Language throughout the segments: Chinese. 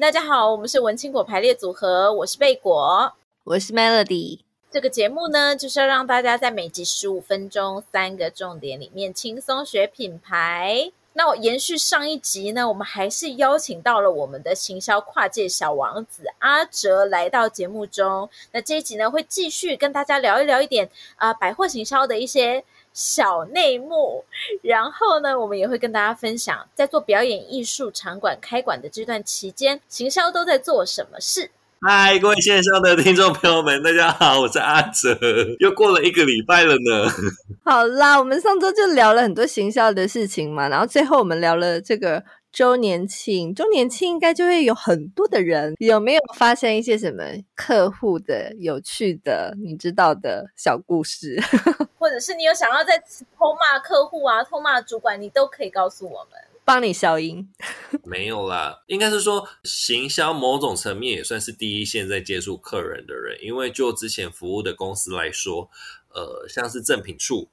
大家好，我们是文青果排列组合，我是贝果，我是 Melody。这个节目呢，就是要让大家在每集十五分钟，三个重点里面轻松学品牌。那我延续上一集呢，我们还是邀请到了我们的行销跨界小王子阿哲来到节目中。那这一集呢，会继续跟大家聊一聊一点啊、呃，百货行销的一些小内幕。然后呢，我们也会跟大家分享，在做表演艺术场馆开馆的这段期间，行销都在做什么事。嗨，各位线上的听众朋友们，大家好，我是阿哲，又过了一个礼拜了呢。好啦，我们上周就聊了很多行销的事情嘛，然后最后我们聊了这个周年庆，周年庆应该就会有很多的人，有没有发生一些什么客户的有趣的、你知道的小故事，或者是你有想要在偷骂客户啊、偷骂主管，你都可以告诉我们。帮你消音，没有啦，应该是说行销某种层面也算是第一线在接触客人的人，因为就之前服务的公司来说，呃，像是赠品处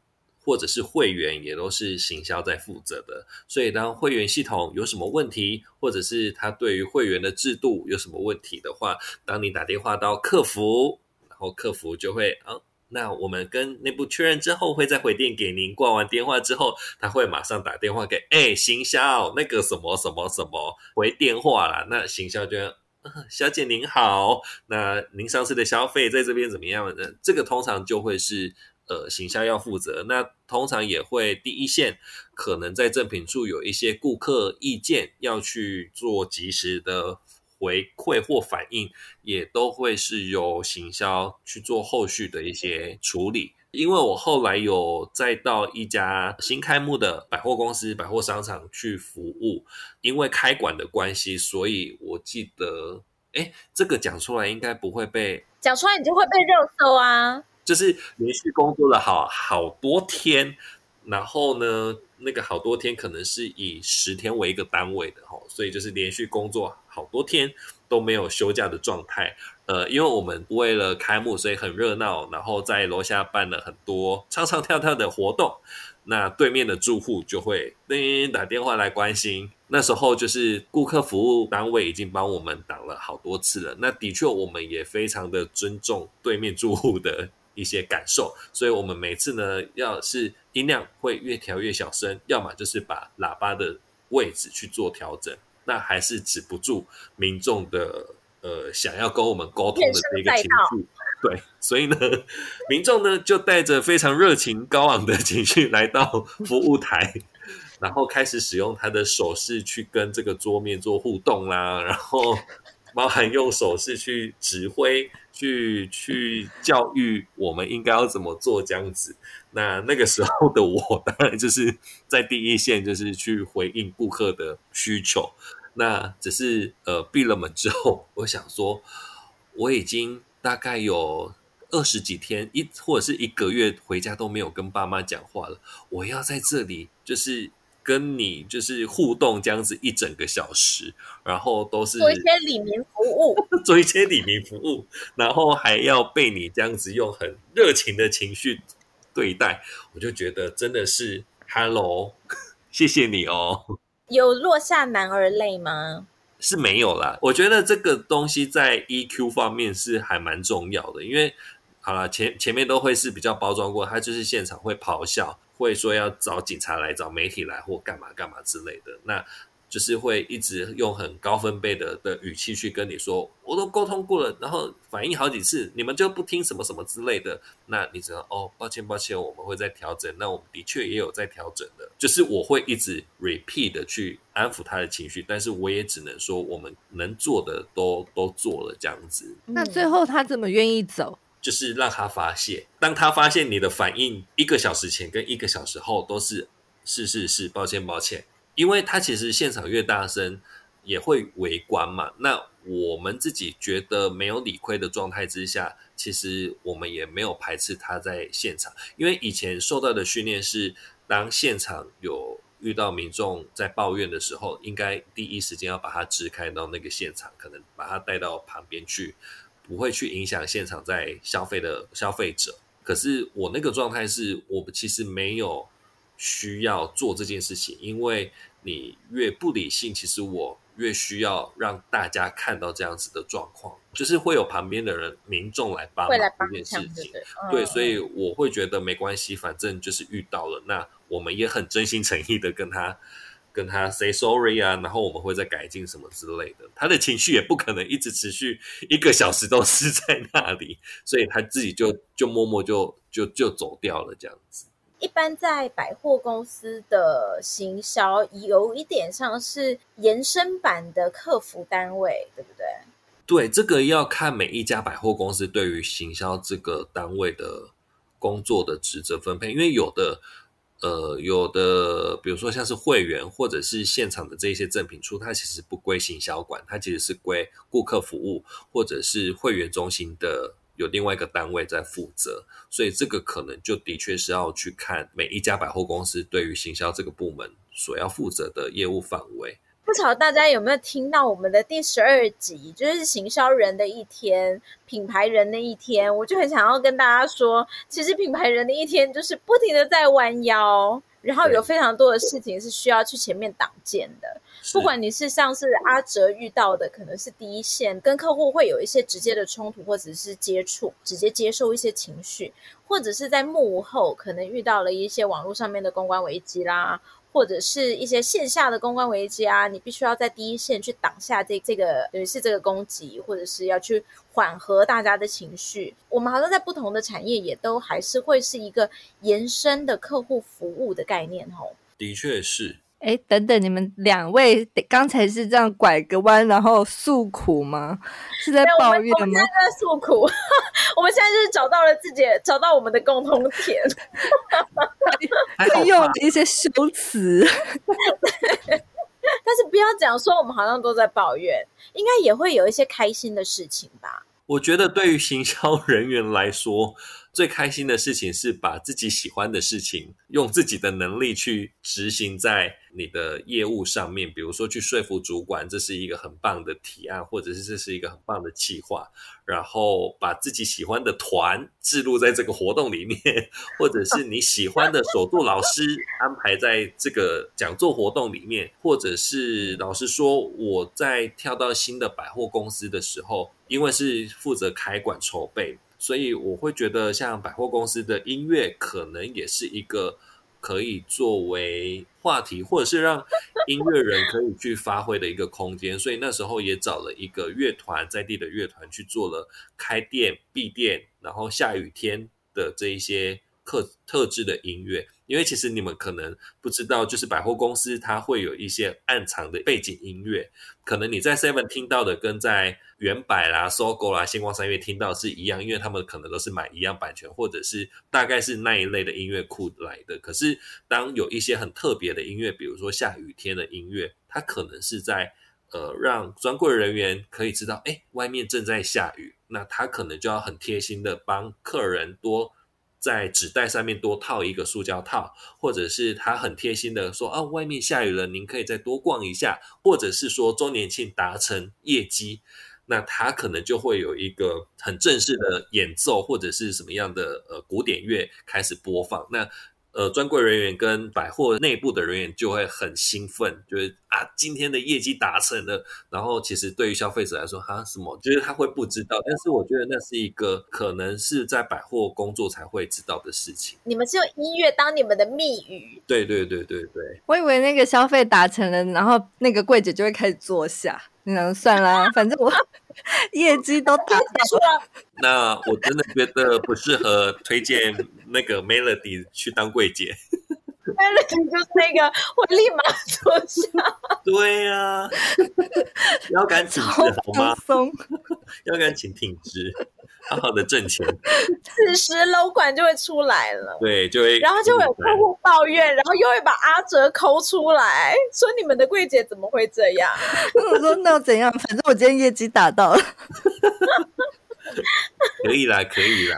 或者是会员也都是行销在负责的，所以当会员系统有什么问题，或者是他对于会员的制度有什么问题的话，当你打电话到客服，然后客服就会啊。那我们跟内部确认之后，会再回电给您。挂完电话之后，他会马上打电话给哎、行销那个什么什么什么回电话啦。那行销就、呃，小姐您好，那您上次的消费在这边怎么样呢？这个通常就会是呃行销要负责。那通常也会第一线可能在赠品处有一些顾客意见要去做及时的。回馈或反应也都会是由行销去做后续的一些处理。因为我后来有再到一家新开幕的百货公司、百货商场去服务，因为开馆的关系，所以我记得，哎，这个讲出来应该不会被讲出来，你就会被热搜啊。就是连续工作了好好多天，然后呢，那个好多天可能是以十天为一个单位的哈，所以就是连续工作。好多天都没有休假的状态，呃，因为我们为了开幕，所以很热闹，然后在楼下办了很多唱唱跳跳的活动。那对面的住户就会叮打电话来关心。那时候就是顾客服务单位已经帮我们挡了好多次了。那的确，我们也非常的尊重对面住户的一些感受，所以我们每次呢，要是音量会越调越小声，要么就是把喇叭的位置去做调整。那还是止不住民众的呃想要跟我们沟通的这个情绪，对，所以呢，民众呢就带着非常热情高昂的情绪来到服务台，然后开始使用他的手势去跟这个桌面做互动啦，然后包含用手势去指挥。去去教育我们应该要怎么做这样子，那那个时候的我当然就是在第一线，就是去回应顾客的需求。那只是呃闭了门之后，我想说我已经大概有二十几天一或者是一个月回家都没有跟爸妈讲话了，我要在这里就是。跟你就是互动这样子一整个小时，然后都是做一些里民服务，做一些里民服务，然后还要被你这样子用很热情的情绪对待，我就觉得真的是 Hello，谢谢你哦。有落下男儿泪吗？是没有啦。我觉得这个东西在 EQ 方面是还蛮重要的，因为好了，前前面都会是比较包装过，他就是现场会咆哮。会说要找警察来，找媒体来，或干嘛干嘛之类的，那就是会一直用很高分贝的的语气去跟你说，我都沟通过了，然后反映好几次，你们就不听什么什么之类的，那你知道哦，抱歉抱歉，我们会再调整。那我们的确也有在调整的，就是我会一直 repeat 的去安抚他的情绪，但是我也只能说我们能做的都都做了这样子。那最后他怎么愿意走？就是让他发泄，当他发现你的反应一个小时前跟一个小时后都是是是是，抱歉抱歉，因为他其实现场越大声也会围观嘛。那我们自己觉得没有理亏的状态之下，其实我们也没有排斥他在现场，因为以前受到的训练是，当现场有遇到民众在抱怨的时候，应该第一时间要把他支开到那个现场，可能把他带到旁边去。不会去影响现场在消费的消费者，可是我那个状态是我其实没有需要做这件事情，因为你越不理性，其实我越需要让大家看到这样子的状况，就是会有旁边的人、民众来帮忙这件事情。对，所以我会觉得没关系，反正就是遇到了，那我们也很真心诚意的跟他跟他 say sorry 啊，然后我们会再改进什么之类的。他的情绪也不可能一直持续一个小时都是在那里，所以他自己就 就默默就就就走掉了这样子。一般在百货公司的行销，有一点像是延伸版的客服单位，对不对？对，这个要看每一家百货公司对于行销这个单位的工作的职责分配，因为有的，呃，有的，比如说像是会员或者是现场的这些赠品出，它其实不归行销管，它其实是归顾客服务或者是会员中心的。有另外一个单位在负责，所以这个可能就的确是要去看每一家百货公司对于行销这个部门所要负责的业务范围。不知道大家有没有听到我们的第十二集，就是行销人的一天，品牌人的一天，我就很想要跟大家说，其实品牌人的一天就是不停的在弯腰，然后有非常多的事情是需要去前面挡箭的。不管你是像是阿哲遇到的，可能是第一线跟客户会有一些直接的冲突，或者是接触，直接接受一些情绪，或者是在幕后可能遇到了一些网络上面的公关危机啦，或者是一些线下的公关危机啊，你必须要在第一线去挡下这这个等于是这个攻击，或者是要去缓和大家的情绪。我们好像在不同的产业也都还是会是一个延伸的客户服务的概念哦。的确是。哎，等等，你们两位刚才是这样拐个弯，然后诉苦吗？是在抱怨吗？我们现在在诉苦，我们现在就是找到了自己，找到我们的共同点，会用一些修辞。但是不要讲说我们好像都在抱怨，应该也会有一些开心的事情吧？我觉得对于行销人员来说。最开心的事情是把自己喜欢的事情，用自己的能力去执行在你的业务上面。比如说去说服主管，这是一个很棒的提案，或者是这是一个很棒的计划。然后把自己喜欢的团置入在这个活动里面，或者是你喜欢的手作老师安排在这个讲座活动里面，或者是老实说，我在跳到新的百货公司的时候，因为是负责开馆筹备。所以我会觉得，像百货公司的音乐，可能也是一个可以作为话题，或者是让音乐人可以去发挥的一个空间。所以那时候也找了一个乐团，在地的乐团去做了开店、闭店，然后下雨天的这一些特特制的音乐。因为其实你们可能不知道，就是百货公司它会有一些暗藏的背景音乐，可能你在 Seven 听到的跟在原百啦、SOGO 啦、星光三月听到是一样，因为他们可能都是买一样版权，或者是大概是那一类的音乐库来的。可是当有一些很特别的音乐，比如说下雨天的音乐，它可能是在呃让专柜人员可以知道，哎，外面正在下雨，那他可能就要很贴心的帮客人多。在纸袋上面多套一个塑胶套，或者是他很贴心的说啊，外面下雨了，您可以再多逛一下，或者是说周年庆达成业绩，那他可能就会有一个很正式的演奏，或者是什么样的呃古典乐开始播放，那。呃，专柜人员跟百货内部的人员就会很兴奋，就是啊，今天的业绩达成了。然后，其实对于消费者来说，哈，什么，就是他会不知道。但是，我觉得那是一个可能是在百货工作才会知道的事情。你们是用音乐当你们的密语？对对对对对。我以为那个消费达成了，然后那个柜姐就会开始坐下。那算了，反正我 业绩都达到了。那我真的觉得不适合推荐那个 Melody 去当柜姐。Melody 就是那个我立马坐下。对呀、啊，腰杆挺直好吗？腰杆请挺直。好好的挣钱，此时楼管就会出来了，对，就会，然后就会有客户抱怨，然后又会把阿哲抠出来，说你们的柜姐怎么会这样？我说那又怎样？反正我今天业绩达到了，可以啦，可以啦。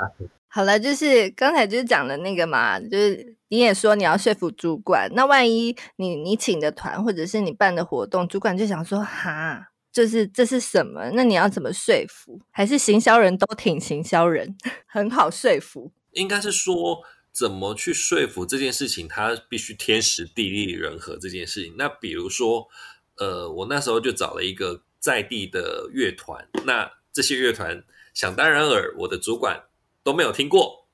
好了，就是刚才就是讲的那个嘛，就是你也说你要说服主管，那万一你你请的团或者是你办的活动，主管就想说哈。就是这是什么？那你要怎么说服？还是行销人都挺行销人，很好说服？应该是说怎么去说服这件事情，它必须天时地利人和这件事情。那比如说，呃，我那时候就找了一个在地的乐团，那这些乐团想当然尔，我的主管都没有听过，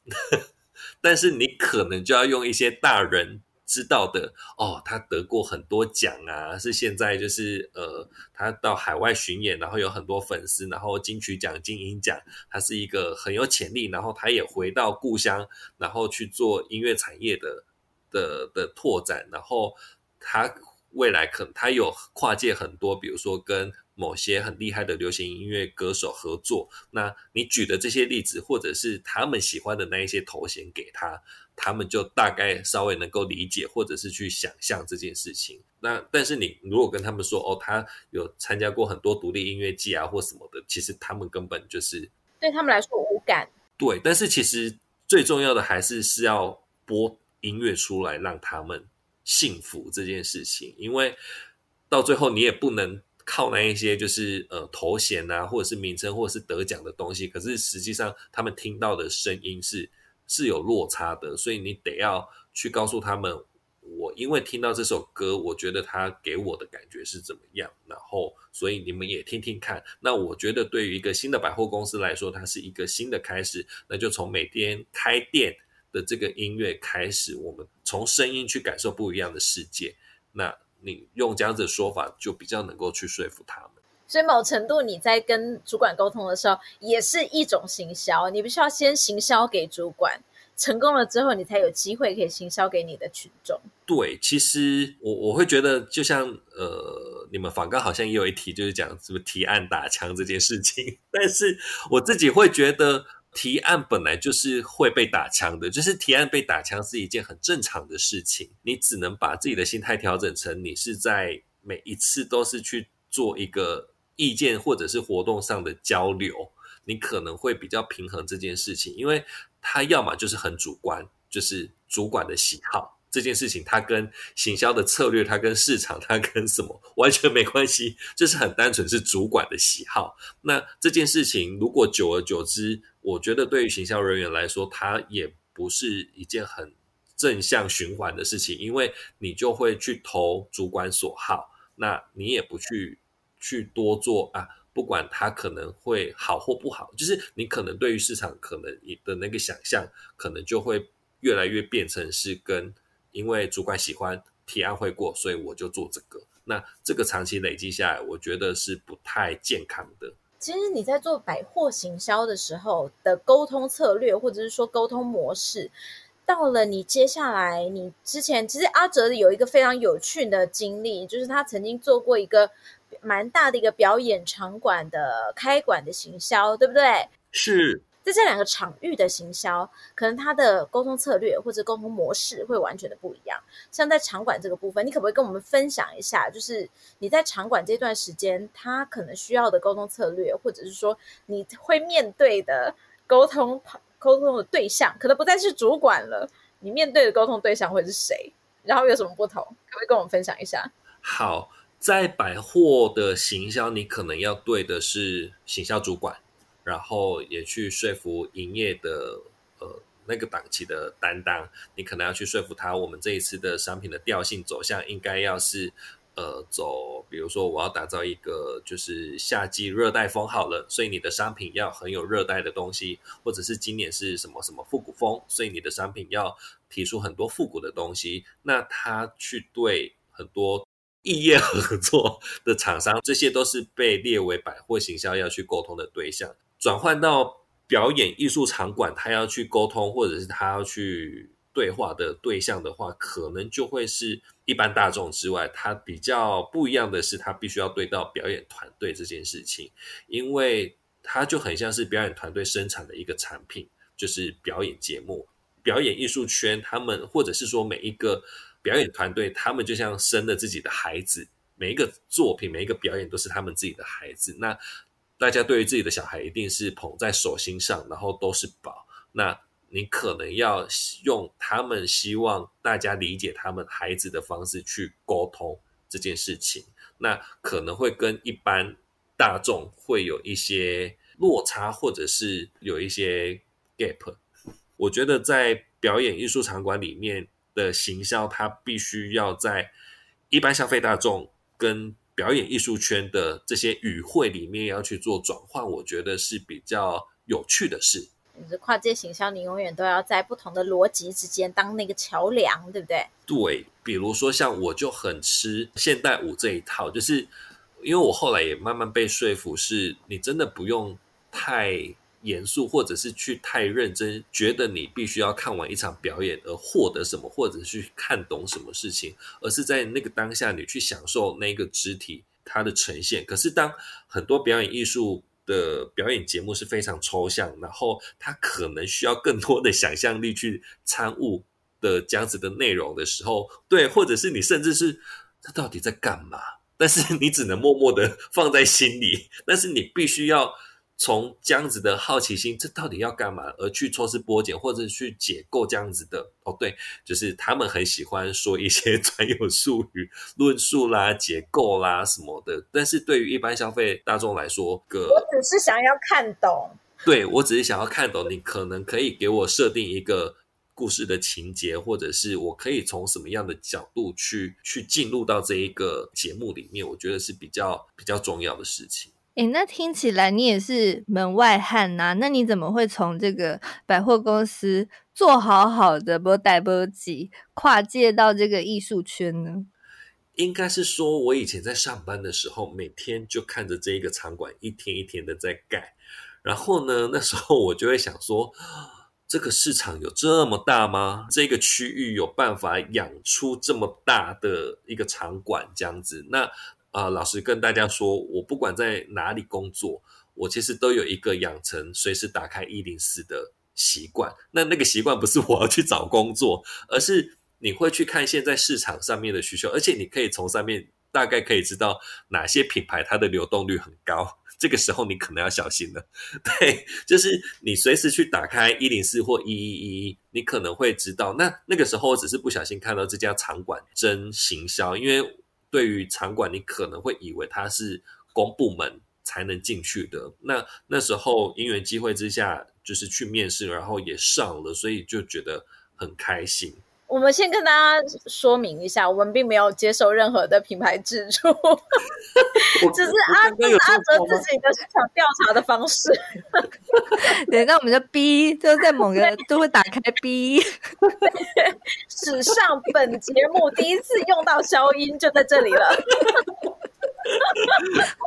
但是你可能就要用一些大人。知道的哦，他得过很多奖啊，是现在就是呃，他到海外巡演，然后有很多粉丝，然后金曲奖、金音奖，他是一个很有潜力，然后他也回到故乡，然后去做音乐产业的的的拓展，然后他未来可他有跨界很多，比如说跟某些很厉害的流行音乐歌手合作，那你举的这些例子，或者是他们喜欢的那一些头衔给他。他们就大概稍微能够理解，或者是去想象这件事情。那但是你如果跟他们说，哦，他有参加过很多独立音乐季啊，或什么的，其实他们根本就是对他们来说无感。对，但是其实最重要的还是是要播音乐出来，让他们幸福这件事情。因为到最后你也不能靠那一些就是呃头衔啊，或者是名称，或者是得奖的东西。可是实际上他们听到的声音是。是有落差的，所以你得要去告诉他们，我因为听到这首歌，我觉得他给我的感觉是怎么样，然后所以你们也听听看。那我觉得对于一个新的百货公司来说，它是一个新的开始，那就从每天开店的这个音乐开始，我们从声音去感受不一样的世界。那你用这样子的说法，就比较能够去说服他们。所以某程度你在跟主管沟通的时候，也是一种行销。你必须要先行销给主管，成功了之后，你才有机会可以行销给你的群众。对，其实我我会觉得，就像呃，你们访刚好像也有一题，就是讲什么提案打枪这件事情。但是我自己会觉得，提案本来就是会被打枪的，就是提案被打枪是一件很正常的事情。你只能把自己的心态调整成，你是在每一次都是去做一个。意见或者是活动上的交流，你可能会比较平衡这件事情，因为他要么就是很主观，就是主管的喜好这件事情，他跟行销的策略，他跟市场，他跟什么完全没关系，就是很单纯是主管的喜好。那这件事情如果久而久之，我觉得对于行销人员来说，他也不是一件很正向循环的事情，因为你就会去投主管所好，那你也不去。去多做啊，不管它可能会好或不好，就是你可能对于市场可能你的那个想象，可能就会越来越变成是跟因为主管喜欢提案会过，所以我就做这个。那这个长期累积下来，我觉得是不太健康的。其实你在做百货行销的时候的沟通策略，或者是说沟通模式，到了你接下来，你之前其实阿哲有一个非常有趣的经历，就是他曾经做过一个。蛮大的一个表演场馆的开馆的行销，对不对？是。在这两个场域的行销，可能它的沟通策略或者沟通模式会完全的不一样。像在场馆这个部分，你可不可以跟我们分享一下？就是你在场馆这段时间，他可能需要的沟通策略，或者是说你会面对的沟通沟通的对象，可能不再是主管了。你面对的沟通对象会是谁？然后有什么不同？可不可以跟我们分享一下？好。在百货的行销，你可能要对的是行销主管，然后也去说服营业的呃那个档期的担当，你可能要去说服他，我们这一次的商品的调性走向应该要是呃走，比如说我要打造一个就是夏季热带风好了，所以你的商品要很有热带的东西，或者是今年是什么什么复古风，所以你的商品要提出很多复古的东西，那他去对很多。异业合作的厂商，这些都是被列为百货行销要去沟通的对象。转换到表演艺术场馆，他要去沟通，或者是他要去对话的对象的话，可能就会是一般大众之外，他比较不一样的是，他必须要对到表演团队这件事情，因为他就很像是表演团队生产的一个产品，就是表演节目。表演艺术圈，他们或者是说每一个。表演团队，他们就像生了自己的孩子，每一个作品、每一个表演都是他们自己的孩子。那大家对于自己的小孩一定是捧在手心上，然后都是宝。那你可能要用他们希望大家理解他们孩子的方式去沟通这件事情，那可能会跟一般大众会有一些落差，或者是有一些 gap。我觉得在表演艺术场馆里面。的行销，它必须要在一般消费大众跟表演艺术圈的这些语汇里面要去做转换，我觉得是比较有趣的事。你是跨界行销，你永远都要在不同的逻辑之间当那个桥梁，对不对？对，比如说像我就很吃现代舞这一套，就是因为我后来也慢慢被说服，是你真的不用太严肃，或者是去太认真，觉得你必须要看完一场表演而获得什么，或者去看懂什么事情，而是在那个当下你去享受那个肢体它的呈现。可是当很多表演艺术的表演节目是非常抽象，然后他可能需要更多的想象力去参悟的这样子的内容的时候，对，或者是你甚至是他到底在干嘛？但是你只能默默的放在心里，但是你必须要。从这样子的好奇心，这到底要干嘛？而去抽丝剥茧，或者去解构这样子的哦，对，就是他们很喜欢说一些专有术语、论述啦、解构啦什么的。但是对于一般消费大众来说，个我只是想要看懂。对，我只是想要看懂，你可能可以给我设定一个故事的情节，或者是我可以从什么样的角度去去进入到这一个节目里面，我觉得是比较比较重要的事情。诶，那听起来你也是门外汉呐、啊？那你怎么会从这个百货公司做好好的不带不急跨界到这个艺术圈呢？应该是说，我以前在上班的时候，每天就看着这一个场馆一天一天的在盖，然后呢，那时候我就会想说，这个市场有这么大吗？这个区域有办法养出这么大的一个场馆这样子？那。啊、老实跟大家说，我不管在哪里工作，我其实都有一个养成随时打开一零四的习惯。那那个习惯不是我要去找工作，而是你会去看现在市场上面的需求，而且你可以从上面大概可以知道哪些品牌它的流动率很高。这个时候你可能要小心了。对，就是你随时去打开一零四或一一一，你可能会知道。那那个时候我只是不小心看到这家场馆真行销，因为。对于场馆，你可能会以为它是公部门才能进去的。那那时候因缘机会之下，就是去面试，然后也上了，所以就觉得很开心。我们先跟大家说明一下，我们并没有接受任何的品牌资助，只是阿哲阿哲自己的市场调查的方式。对，那我们就 B，就在某个都会打开 B。史上本节目第一次用到消音，就在这里了。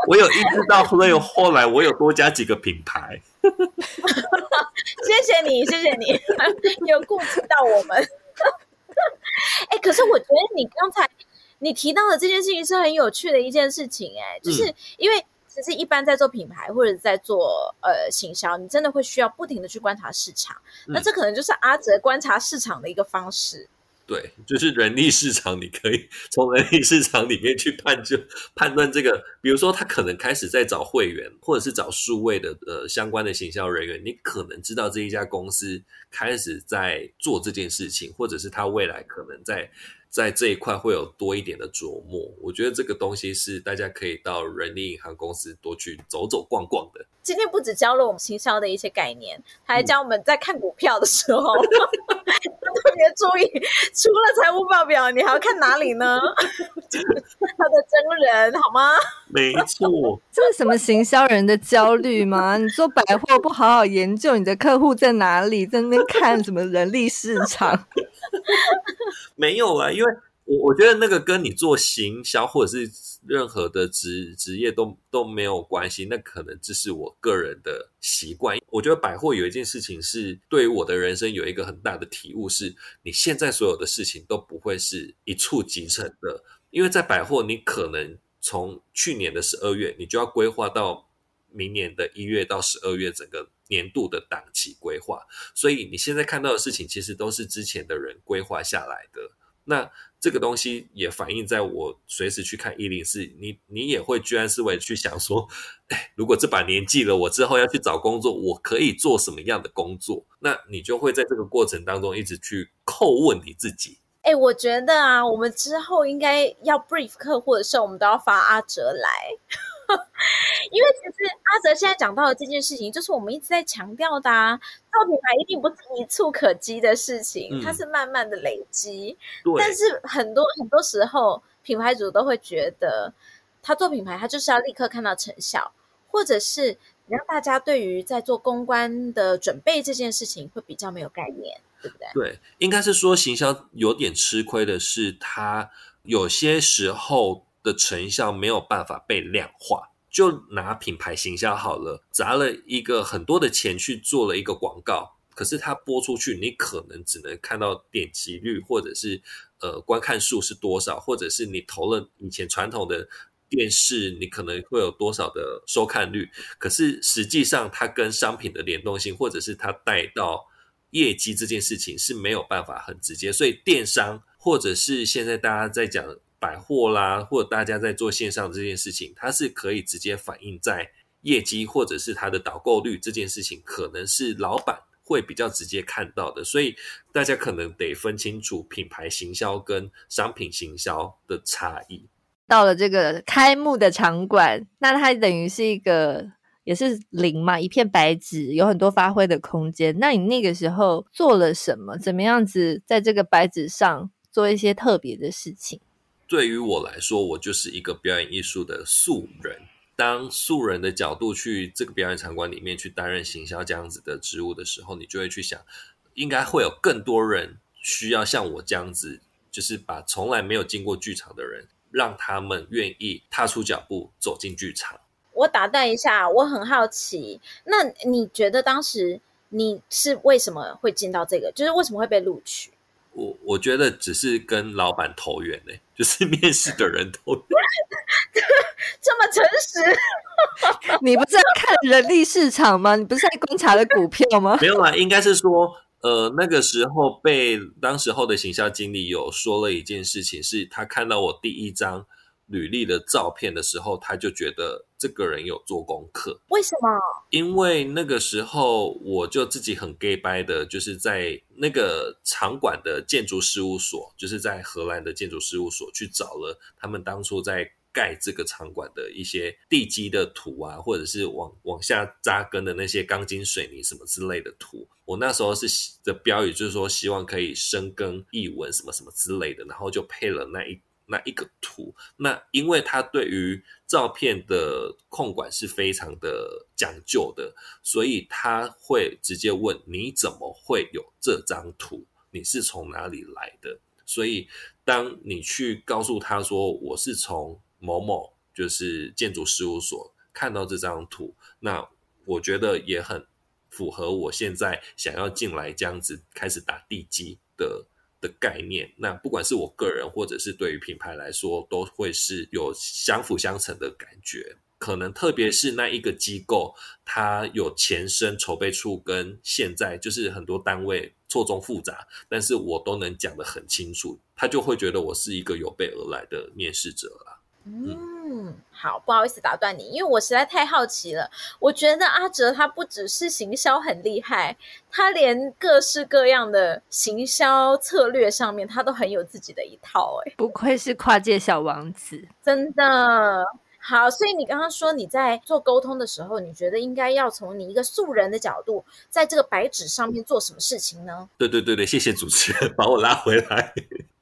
我有意识到，所以后来我有多加几个品牌。谢谢你，谢谢你，有顾及到我们。哎、欸，可是我觉得你刚才你提到的这件事情是很有趣的一件事情，哎，就是因为其实一般在做品牌或者在做呃行销，你真的会需要不停的去观察市场，那这可能就是阿哲观察市场的一个方式。对，就是人力市场，你可以从人力市场里面去判就判断这个，比如说他可能开始在找会员，或者是找数位的呃相关的行销人员，你可能知道这一家公司开始在做这件事情，或者是他未来可能在。在这一块会有多一点的琢磨，我觉得这个东西是大家可以到人力银行公司多去走走逛逛的。今天不只教了我们行销的一些概念，还教我们在看股票的时候、嗯、特别注意，除了财务报表，你还要看哪里呢？他的真人好吗？没错，这是什么行销人的焦虑吗？你做百货不好好研究你的客户在哪里，在那边看什么人力市场？没有啊，因为我我觉得那个跟你做行销或者是任何的职职业都都没有关系，那可能只是我个人的习惯。我觉得百货有一件事情是对于我的人生有一个很大的体悟，是你现在所有的事情都不会是一触即成的，因为在百货你可能从去年的十二月，你就要规划到明年的一月到十二月整个。年度的档期规划，所以你现在看到的事情，其实都是之前的人规划下来的。那这个东西也反映在我随时去看一零四，你你也会居安思危去想说，哎，如果这把年纪了，我之后要去找工作，我可以做什么样的工作？那你就会在这个过程当中一直去叩问你自己。哎，我觉得啊，我们之后应该要 brief 客户的时候，我们都要发阿哲来。因为其实阿哲现在讲到的这件事情，就是我们一直在强调的啊，做品牌一定不是一触可及的事情，嗯、它是慢慢的累积。对。但是很多很多时候，品牌主都会觉得他做品牌，他就是要立刻看到成效，或者是让大家对于在做公关的准备这件事情会比较没有概念，对不对？对，应该是说行销有点吃亏的是，他有些时候的成效没有办法被量化。就拿品牌行销好了，砸了一个很多的钱去做了一个广告，可是它播出去，你可能只能看到点击率，或者是呃观看数是多少，或者是你投了以前传统的电视，你可能会有多少的收看率，可是实际上它跟商品的联动性，或者是它带到业绩这件事情是没有办法很直接，所以电商或者是现在大家在讲。百货啦，或者大家在做线上这件事情，它是可以直接反映在业绩或者是它的导购率这件事情，可能是老板会比较直接看到的，所以大家可能得分清楚品牌行销跟商品行销的差异。到了这个开幕的场馆，那它等于是一个也是零嘛，一片白纸，有很多发挥的空间。那你那个时候做了什么？怎么样子在这个白纸上做一些特别的事情？对于我来说，我就是一个表演艺术的素人。当素人的角度去这个表演场馆里面去担任行销这样子的职务的时候，你就会去想，应该会有更多人需要像我这样子，就是把从来没有进过剧场的人，让他们愿意踏出脚步走进剧场。我打断一下，我很好奇，那你觉得当时你是为什么会进到这个？就是为什么会被录取？我我觉得只是跟老板投缘呢，就是面试的人投缘，这么诚实。你不是在看人力市场吗？你不是在观察的股票吗？没有啦，应该是说，呃，那个时候被当时候的行销经理有说了一件事情，是他看到我第一张。履历的照片的时候，他就觉得这个人有做功课。为什么？因为那个时候我就自己很 gay 掰的，就是在那个场馆的建筑事务所，就是在荷兰的建筑事务所去找了他们当初在盖这个场馆的一些地基的图啊，或者是往往下扎根的那些钢筋水泥什么之类的图。我那时候是的标语就是说，希望可以深耕译文什么什么之类的，然后就配了那一。那一个图，那因为他对于照片的控管是非常的讲究的，所以他会直接问你怎么会有这张图？你是从哪里来的？所以当你去告诉他说我是从某某就是建筑事务所看到这张图，那我觉得也很符合我现在想要进来这样子开始打地基的。的概念，那不管是我个人，或者是对于品牌来说，都会是有相辅相成的感觉。可能特别是那一个机构，它有前身筹备处，跟现在就是很多单位错综复杂，但是我都能讲得很清楚，他就会觉得我是一个有备而来的面试者了。嗯。嗯，好，不好意思打断你，因为我实在太好奇了。我觉得阿哲他不只是行销很厉害，他连各式各样的行销策略上面，他都很有自己的一套。哎，不愧是跨界小王子，真的好。所以你刚刚说你在做沟通的时候，你觉得应该要从你一个素人的角度，在这个白纸上面做什么事情呢？对对对对，谢谢主持人 把我拉回来。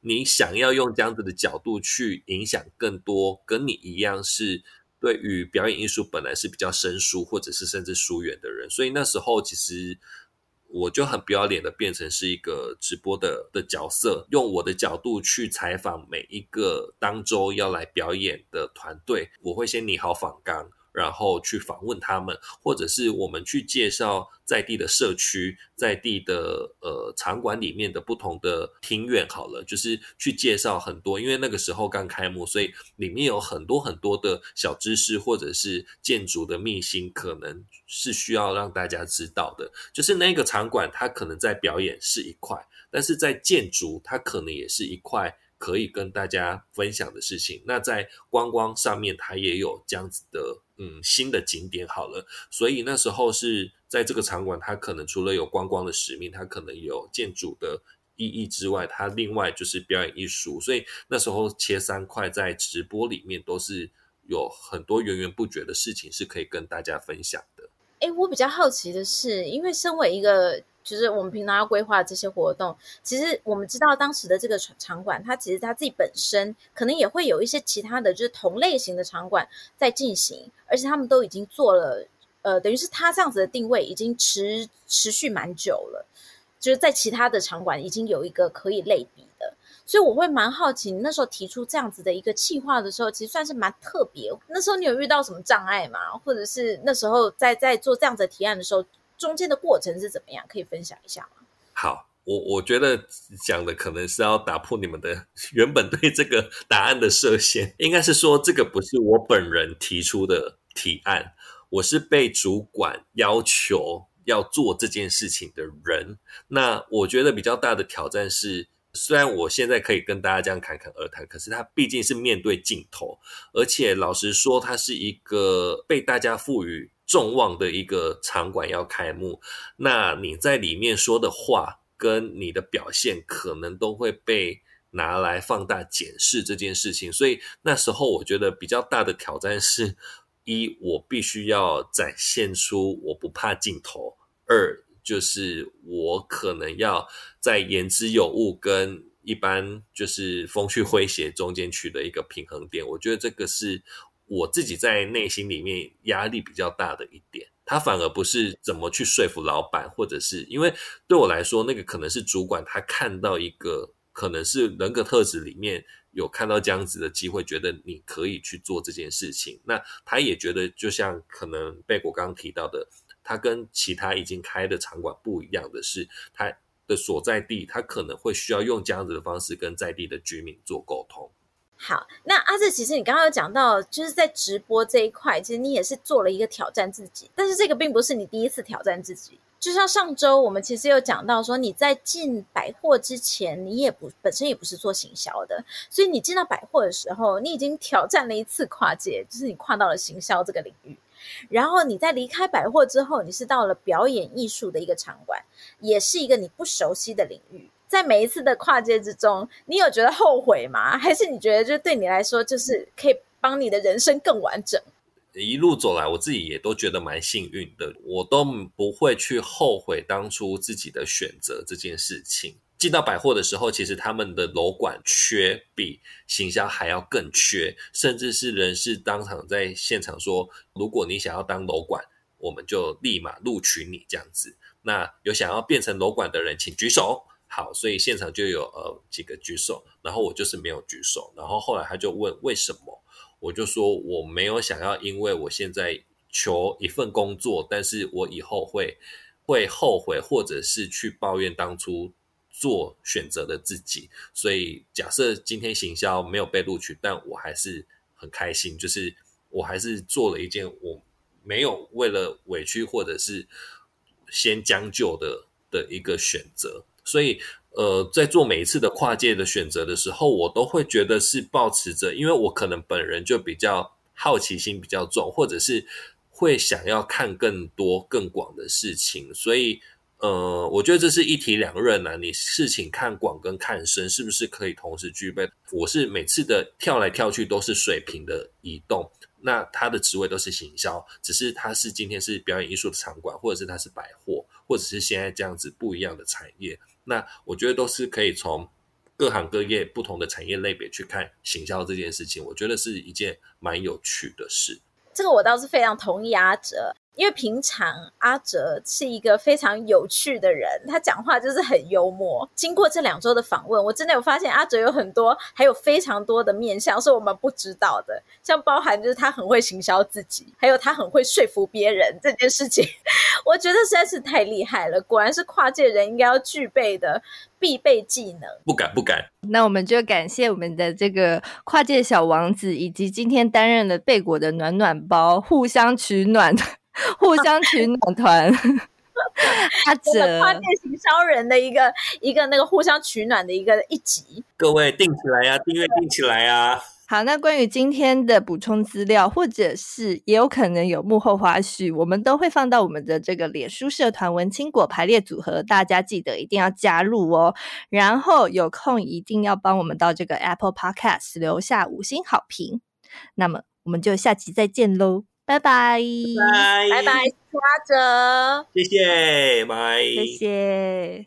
你想要用这样子的角度去影响更多跟你一样是对于表演艺术本来是比较生疏或者是甚至疏远的人，所以那时候其实我就很不要脸的变成是一个直播的的角色，用我的角度去采访每一个当周要来表演的团队，我会先拟好访纲。然后去访问他们，或者是我们去介绍在地的社区、在地的呃场馆里面的不同的庭院。好了，就是去介绍很多，因为那个时候刚开幕，所以里面有很多很多的小知识，或者是建筑的秘辛，可能是需要让大家知道的。就是那个场馆，它可能在表演是一块，但是在建筑，它可能也是一块。可以跟大家分享的事情，那在观光上面，它也有这样子的嗯新的景点。好了，所以那时候是在这个场馆，它可能除了有观光的使命，它可能有建筑的意义之外，它另外就是表演艺术。所以那时候切三块，在直播里面都是有很多源源不绝的事情是可以跟大家分享的。诶，我比较好奇的是，因为身为一个就是我们平常要规划这些活动，其实我们知道当时的这个场场馆，它其实它自己本身可能也会有一些其他的就是同类型的场馆在进行，而且他们都已经做了，呃，等于是它这样子的定位已经持持续蛮久了，就是在其他的场馆已经有一个可以类比的，所以我会蛮好奇，你那时候提出这样子的一个企划的时候，其实算是蛮特别。那时候你有遇到什么障碍吗？或者是那时候在在做这样子的提案的时候？中间的过程是怎么样？可以分享一下吗？好，我我觉得讲的可能是要打破你们的 原本对这个 答案的设限，应该是说这个不是我本人提出的提案，我是被主管要求要做这件事情的人。那我觉得比较大的挑战是，虽然我现在可以跟大家这样侃侃而谈，可是它毕竟是面对镜头，而且老实说，它是一个被大家赋予。众望的一个场馆要开幕，那你在里面说的话跟你的表现，可能都会被拿来放大检视这件事情。所以那时候我觉得比较大的挑战是：一，我必须要展现出我不怕镜头；二，就是我可能要在言之有物跟一般就是风趣诙谐中间取得一个平衡点。我觉得这个是。我自己在内心里面压力比较大的一点，他反而不是怎么去说服老板，或者是因为对我来说，那个可能是主管他看到一个可能是人格特质里面有看到这样子的机会，觉得你可以去做这件事情。那他也觉得，就像可能贝果刚刚提到的，他跟其他已经开的场馆不一样的是，他的所在地他可能会需要用这样子的方式跟在地的居民做沟通。好，那阿志，其实你刚刚有讲到，就是在直播这一块，其实你也是做了一个挑战自己，但是这个并不是你第一次挑战自己。就像上周我们其实有讲到说，你在进百货之前，你也不本身也不是做行销的，所以你进到百货的时候，你已经挑战了一次跨界，就是你跨到了行销这个领域。然后你在离开百货之后，你是到了表演艺术的一个场馆，也是一个你不熟悉的领域。在每一次的跨界之中，你有觉得后悔吗？还是你觉得就对你来说，就是可以帮你的人生更完整？一路走来，我自己也都觉得蛮幸运的，我都不会去后悔当初自己的选择这件事情。进到百货的时候，其实他们的楼管缺比行销还要更缺，甚至是人事当场在现场说，如果你想要当楼管，我们就立马录取你这样子。那有想要变成楼管的人，请举手。好，所以现场就有呃几个举手，然后我就是没有举手，然后后来他就问为什么，我就说我没有想要，因为我现在求一份工作，但是我以后会会后悔，或者是去抱怨当初做选择的自己，所以假设今天行销没有被录取，但我还是很开心，就是我还是做了一件我没有为了委屈或者是先将就的的一个选择。所以，呃，在做每一次的跨界的选择的时候，我都会觉得是保持着，因为我可能本人就比较好奇心比较重，或者是会想要看更多更广的事情。所以，呃，我觉得这是一体两刃啊。你事情看广跟看深，是不是可以同时具备？我是每次的跳来跳去都是水平的移动，那他的职位都是行销，只是他是今天是表演艺术的场馆，或者是他是百货，或者是现在这样子不一样的产业。那我觉得都是可以从各行各业不同的产业类别去看行销这件事情，我觉得是一件蛮有趣的事。这个我倒是非常同意阿哲。因为平常阿哲是一个非常有趣的人，他讲话就是很幽默。经过这两周的访问，我真的有发现阿哲有很多，还有非常多的面向是我们不知道的，像包含就是他很会行销自己，还有他很会说服别人这件事情，我觉得实在是太厉害了。果然是跨界人应该要具备的必备技能。不敢不敢。那我们就感谢我们的这个跨界小王子，以及今天担任了贝果的暖暖包，互相取暖。互相 取暖团，阿哲跨界行销人的一个一个那个互相取暖的一个一集，各位订起来呀、啊，订阅订起来呀、啊。好，那关于今天的补充资料，或者是也有可能有幕后花絮，我们都会放到我们的这个脸书社团“文青果排列组合”，大家记得一定要加入哦。然后有空一定要帮我们到这个 Apple Podcast 留下五星好评。那么我们就下期再见喽。拜拜，拜拜。拜，花泽，谢谢，拜，谢谢。